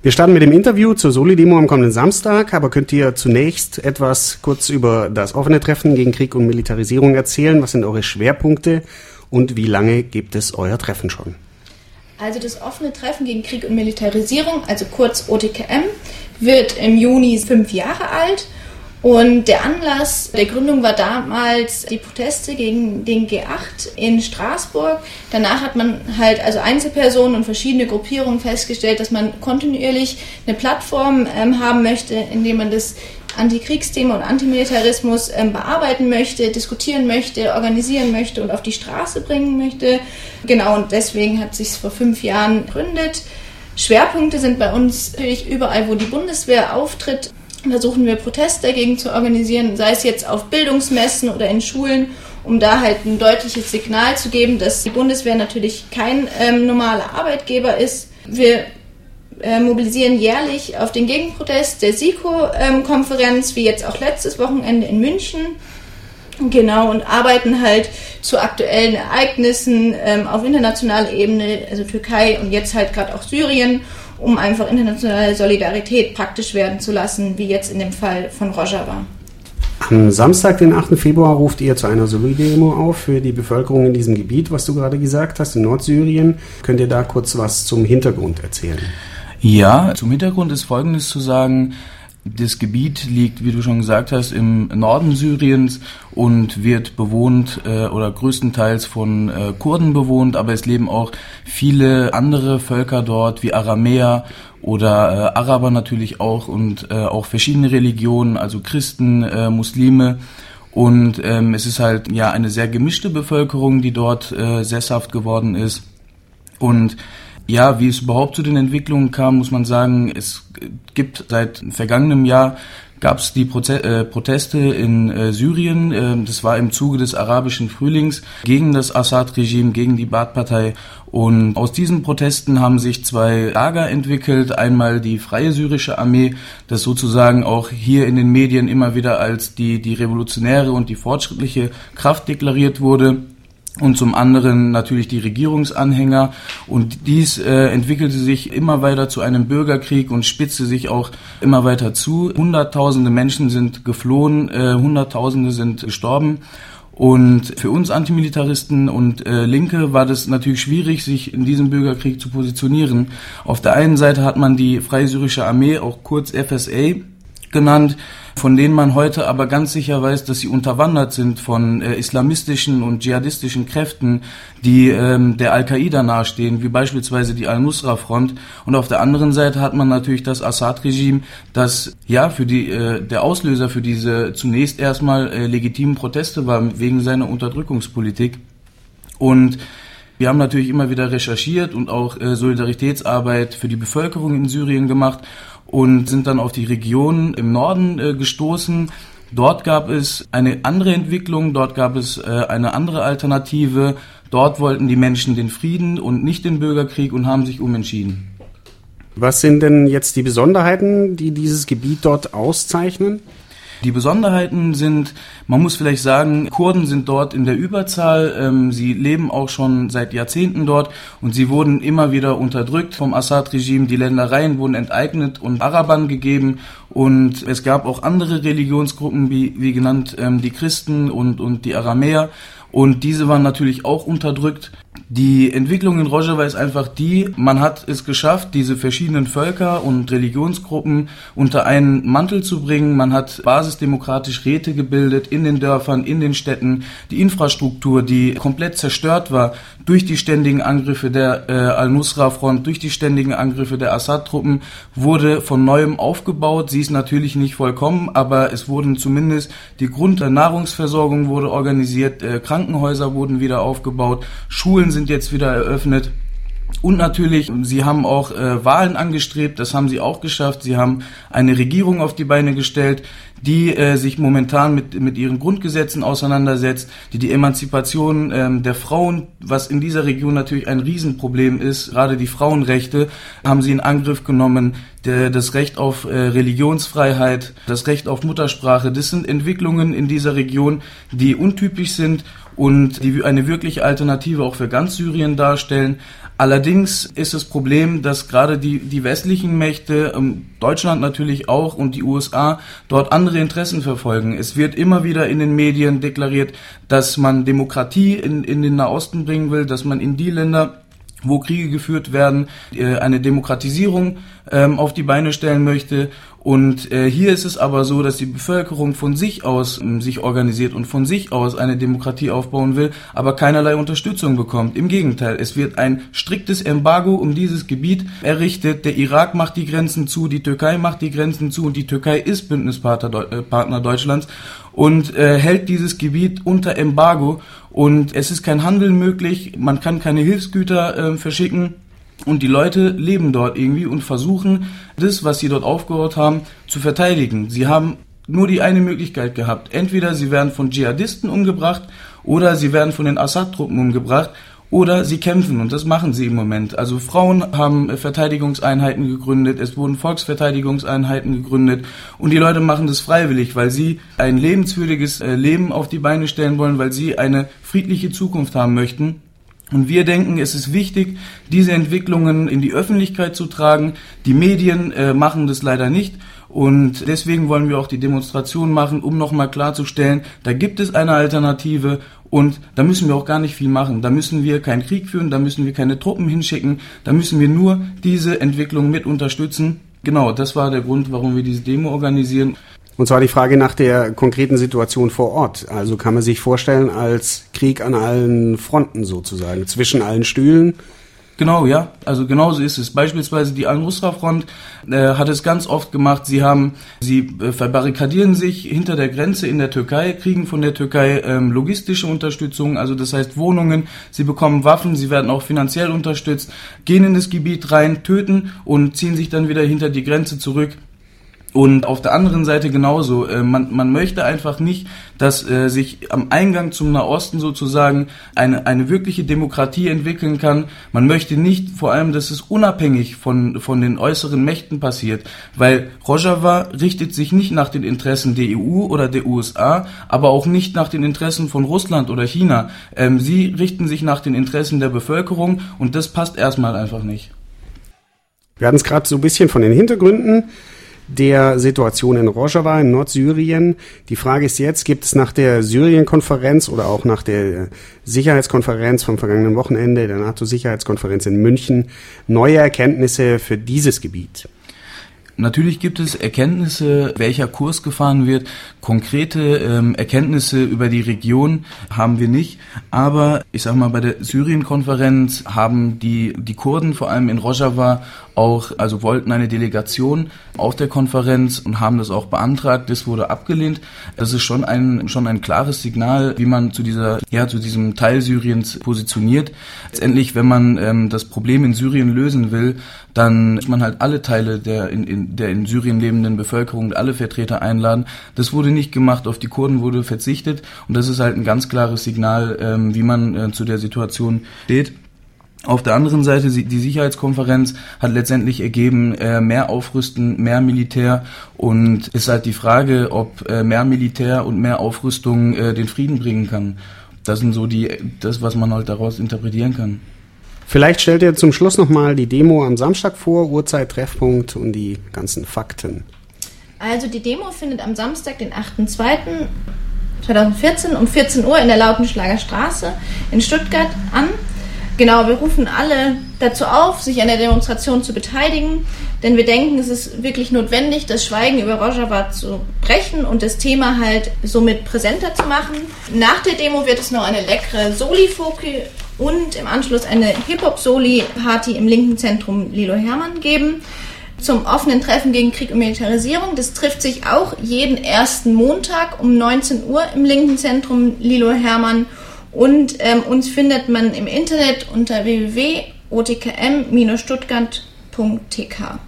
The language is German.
Wir starten mit dem Interview zur Soli-Demo am kommenden Samstag, aber könnt ihr zunächst etwas kurz über das offene Treffen gegen Krieg und Militarisierung erzählen? Was sind eure Schwerpunkte und wie lange gibt es euer Treffen schon? Also das offene Treffen gegen Krieg und Militarisierung, also kurz OTKM, wird im Juni fünf Jahre alt und der Anlass der Gründung war damals die Proteste gegen den G8 in Straßburg. Danach hat man halt also Einzelpersonen und verschiedene Gruppierungen festgestellt, dass man kontinuierlich eine Plattform ähm, haben möchte, in der man das Antikriegsthema und Antimilitarismus ähm, bearbeiten möchte, diskutieren möchte, organisieren möchte und auf die Straße bringen möchte. Genau, und deswegen hat sich vor fünf Jahren gegründet. Schwerpunkte sind bei uns natürlich überall, wo die Bundeswehr auftritt, versuchen wir Proteste dagegen zu organisieren, sei es jetzt auf Bildungsmessen oder in Schulen, um da halt ein deutliches Signal zu geben, dass die Bundeswehr natürlich kein ähm, normaler Arbeitgeber ist. Wir äh, mobilisieren jährlich auf den Gegenprotest der SIKO-Konferenz, ähm, wie jetzt auch letztes Wochenende in München. Genau, und arbeiten halt zu aktuellen Ereignissen ähm, auf internationaler Ebene, also Türkei und jetzt halt gerade auch Syrien um einfach internationale Solidarität praktisch werden zu lassen, wie jetzt in dem Fall von Rojava. Am Samstag, den 8. Februar, ruft ihr zu einer Solidemo auf für die Bevölkerung in diesem Gebiet, was du gerade gesagt hast, in Nordsyrien. Könnt ihr da kurz was zum Hintergrund erzählen? Ja, zum Hintergrund ist Folgendes zu sagen. Das Gebiet liegt, wie du schon gesagt hast, im Norden Syriens und wird bewohnt äh, oder größtenteils von äh, Kurden bewohnt, aber es leben auch viele andere Völker dort, wie Aramäer oder äh, Araber natürlich auch und äh, auch verschiedene Religionen, also Christen, äh, Muslime. Und ähm, es ist halt ja eine sehr gemischte Bevölkerung, die dort äh, sesshaft geworden ist. Und ja, wie es überhaupt zu den Entwicklungen kam, muss man sagen, es gibt seit vergangenem Jahr gab es die Proze äh, Proteste in äh, Syrien. Äh, das war im Zuge des arabischen Frühlings gegen das Assad-Regime, gegen die Baath-Partei. Und aus diesen Protesten haben sich zwei Lager entwickelt. Einmal die Freie Syrische Armee, das sozusagen auch hier in den Medien immer wieder als die, die revolutionäre und die fortschrittliche Kraft deklariert wurde und zum anderen natürlich die Regierungsanhänger. Und dies äh, entwickelte sich immer weiter zu einem Bürgerkrieg und spitzte sich auch immer weiter zu. Hunderttausende Menschen sind geflohen, äh, Hunderttausende sind gestorben. Und für uns Antimilitaristen und äh, Linke war das natürlich schwierig, sich in diesem Bürgerkrieg zu positionieren. Auf der einen Seite hat man die Freie Syrische Armee, auch kurz FSA, genannt, von denen man heute aber ganz sicher weiß, dass sie unterwandert sind von äh, islamistischen und dschihadistischen Kräften, die ähm, der Al-Qaida nahestehen, wie beispielsweise die Al-Nusra-Front. Und auf der anderen Seite hat man natürlich das Assad-Regime, das ja für die äh, der Auslöser für diese zunächst erstmal äh, legitimen Proteste war wegen seiner Unterdrückungspolitik. Und wir haben natürlich immer wieder recherchiert und auch äh, Solidaritätsarbeit für die Bevölkerung in Syrien gemacht und sind dann auf die Region im Norden äh, gestoßen. Dort gab es eine andere Entwicklung, dort gab es äh, eine andere Alternative. Dort wollten die Menschen den Frieden und nicht den Bürgerkrieg und haben sich umentschieden. Was sind denn jetzt die Besonderheiten, die dieses Gebiet dort auszeichnen? Die Besonderheiten sind, man muss vielleicht sagen, Kurden sind dort in der Überzahl. Ähm, sie leben auch schon seit Jahrzehnten dort und sie wurden immer wieder unterdrückt vom Assad-Regime. Die Ländereien wurden enteignet und Arabern gegeben und es gab auch andere Religionsgruppen, wie, wie genannt ähm, die Christen und, und die Aramäer. Und diese waren natürlich auch unterdrückt. Die Entwicklung in Rojava ist einfach die, man hat es geschafft, diese verschiedenen Völker und Religionsgruppen unter einen Mantel zu bringen. Man hat basisdemokratisch Räte gebildet in den Dörfern, in den Städten. Die Infrastruktur, die komplett zerstört war durch die ständigen Angriffe der äh, Al-Nusra-Front, durch die ständigen Angriffe der Assad-Truppen, wurde von neuem aufgebaut. Sie ist natürlich nicht vollkommen, aber es wurden zumindest die Grund der Nahrungsversorgung wurde organisiert, äh, Krankenhäuser wurden wieder aufgebaut, Schulen sind jetzt wieder eröffnet. Und natürlich, sie haben auch äh, Wahlen angestrebt, das haben sie auch geschafft. Sie haben eine Regierung auf die Beine gestellt, die äh, sich momentan mit, mit ihren Grundgesetzen auseinandersetzt, die die Emanzipation ähm, der Frauen, was in dieser Region natürlich ein Riesenproblem ist, gerade die Frauenrechte, haben sie in Angriff genommen. Der, das Recht auf äh, Religionsfreiheit, das Recht auf Muttersprache, das sind Entwicklungen in dieser Region, die untypisch sind und die eine wirkliche Alternative auch für ganz Syrien darstellen. Allerdings ist das Problem, dass gerade die, die westlichen Mächte, ähm, Deutschland natürlich auch und die USA dort andere Interessen verfolgen. Es wird immer wieder in den Medien deklariert, dass man Demokratie in, in den Nahosten bringen will, dass man in die Länder wo Kriege geführt werden, äh, eine Demokratisierung ähm, auf die Beine stellen möchte. Und äh, hier ist es aber so, dass die Bevölkerung von sich aus ähm, sich organisiert und von sich aus eine Demokratie aufbauen will, aber keinerlei Unterstützung bekommt. Im Gegenteil, es wird ein striktes Embargo um dieses Gebiet errichtet. Der Irak macht die Grenzen zu, die Türkei macht die Grenzen zu und die Türkei ist Bündnispartner äh, Deutschlands und äh, hält dieses Gebiet unter Embargo und es ist kein Handel möglich, man kann keine Hilfsgüter äh, verschicken und die Leute leben dort irgendwie und versuchen, das, was sie dort aufgebaut haben, zu verteidigen. Sie haben nur die eine Möglichkeit gehabt. Entweder sie werden von Dschihadisten umgebracht oder sie werden von den Assad-Truppen umgebracht oder sie kämpfen und das machen sie im Moment. Also Frauen haben Verteidigungseinheiten gegründet, es wurden Volksverteidigungseinheiten gegründet und die Leute machen das freiwillig, weil sie ein lebenswürdiges äh, Leben auf die Beine stellen wollen, weil sie eine friedliche Zukunft haben möchten. Und wir denken, es ist wichtig, diese Entwicklungen in die Öffentlichkeit zu tragen. Die Medien äh, machen das leider nicht. Und deswegen wollen wir auch die Demonstration machen, um nochmal klarzustellen, da gibt es eine Alternative und da müssen wir auch gar nicht viel machen. Da müssen wir keinen Krieg führen, da müssen wir keine Truppen hinschicken, da müssen wir nur diese Entwicklung mit unterstützen. Genau, das war der Grund, warum wir diese Demo organisieren. Und zwar die Frage nach der konkreten Situation vor Ort. Also kann man sich vorstellen als Krieg an allen Fronten sozusagen, zwischen allen Stühlen Genau, ja. Also genauso ist es. Beispielsweise die Al-Nusra-Front äh, hat es ganz oft gemacht. Sie haben, sie äh, verbarrikadieren sich hinter der Grenze in der Türkei, kriegen von der Türkei ähm, logistische Unterstützung, also das heißt Wohnungen. Sie bekommen Waffen, sie werden auch finanziell unterstützt, gehen in das Gebiet rein, töten und ziehen sich dann wieder hinter die Grenze zurück. Und auf der anderen Seite genauso. Äh, man, man möchte einfach nicht, dass äh, sich am Eingang zum Nahosten sozusagen eine, eine wirkliche Demokratie entwickeln kann. Man möchte nicht vor allem, dass es unabhängig von, von den äußeren Mächten passiert. Weil Rojava richtet sich nicht nach den Interessen der EU oder der USA, aber auch nicht nach den Interessen von Russland oder China. Ähm, sie richten sich nach den Interessen der Bevölkerung und das passt erstmal einfach nicht. Wir hatten es gerade so ein bisschen von den Hintergründen der Situation in Rojava in Nordsyrien. Die Frage ist jetzt, gibt es nach der Syrien-Konferenz oder auch nach der Sicherheitskonferenz vom vergangenen Wochenende, der NATO-Sicherheitskonferenz in München, neue Erkenntnisse für dieses Gebiet? Natürlich gibt es Erkenntnisse, welcher Kurs gefahren wird. Konkrete ähm, Erkenntnisse über die Region haben wir nicht. Aber ich sage mal, bei der Syrien-Konferenz haben die, die Kurden, vor allem in Rojava, auch, also wollten eine Delegation auf der Konferenz und haben das auch beantragt. Das wurde abgelehnt. Das ist schon ein, schon ein klares Signal, wie man zu dieser, ja, zu diesem Teil Syriens positioniert. Letztendlich, wenn man ähm, das Problem in Syrien lösen will, dann muss man halt alle Teile der in, in, der in Syrien lebenden Bevölkerung, alle Vertreter einladen. Das wurde nicht gemacht, auf die Kurden wurde verzichtet und das ist halt ein ganz klares Signal, ähm, wie man äh, zu der Situation steht. Auf der anderen Seite, die Sicherheitskonferenz hat letztendlich ergeben, äh, mehr Aufrüsten, mehr Militär und ist halt die Frage, ob äh, mehr Militär und mehr Aufrüstung äh, den Frieden bringen kann. Das sind so die, das, was man halt daraus interpretieren kann. Vielleicht stellt ihr zum Schluss nochmal die Demo am Samstag vor, Uhrzeit, Treffpunkt und die ganzen Fakten. Also die Demo findet am Samstag, den 8.2.2014 um 14 Uhr in der Lautenschlager Straße in Stuttgart an. Genau, wir rufen alle dazu auf, sich an der Demonstration zu beteiligen, denn wir denken, es ist wirklich notwendig, das Schweigen über Rojava zu brechen und das Thema halt somit präsenter zu machen. Nach der Demo wird es noch eine leckere Soli-Foki und im Anschluss eine Hip-Hop-Soli-Party im linken Zentrum Lilo Hermann geben zum offenen Treffen gegen Krieg und Militarisierung. Das trifft sich auch jeden ersten Montag um 19 Uhr im linken Zentrum Lilo Hermann und ähm, uns findet man im Internet unter www.otkm-stuttgart.tk.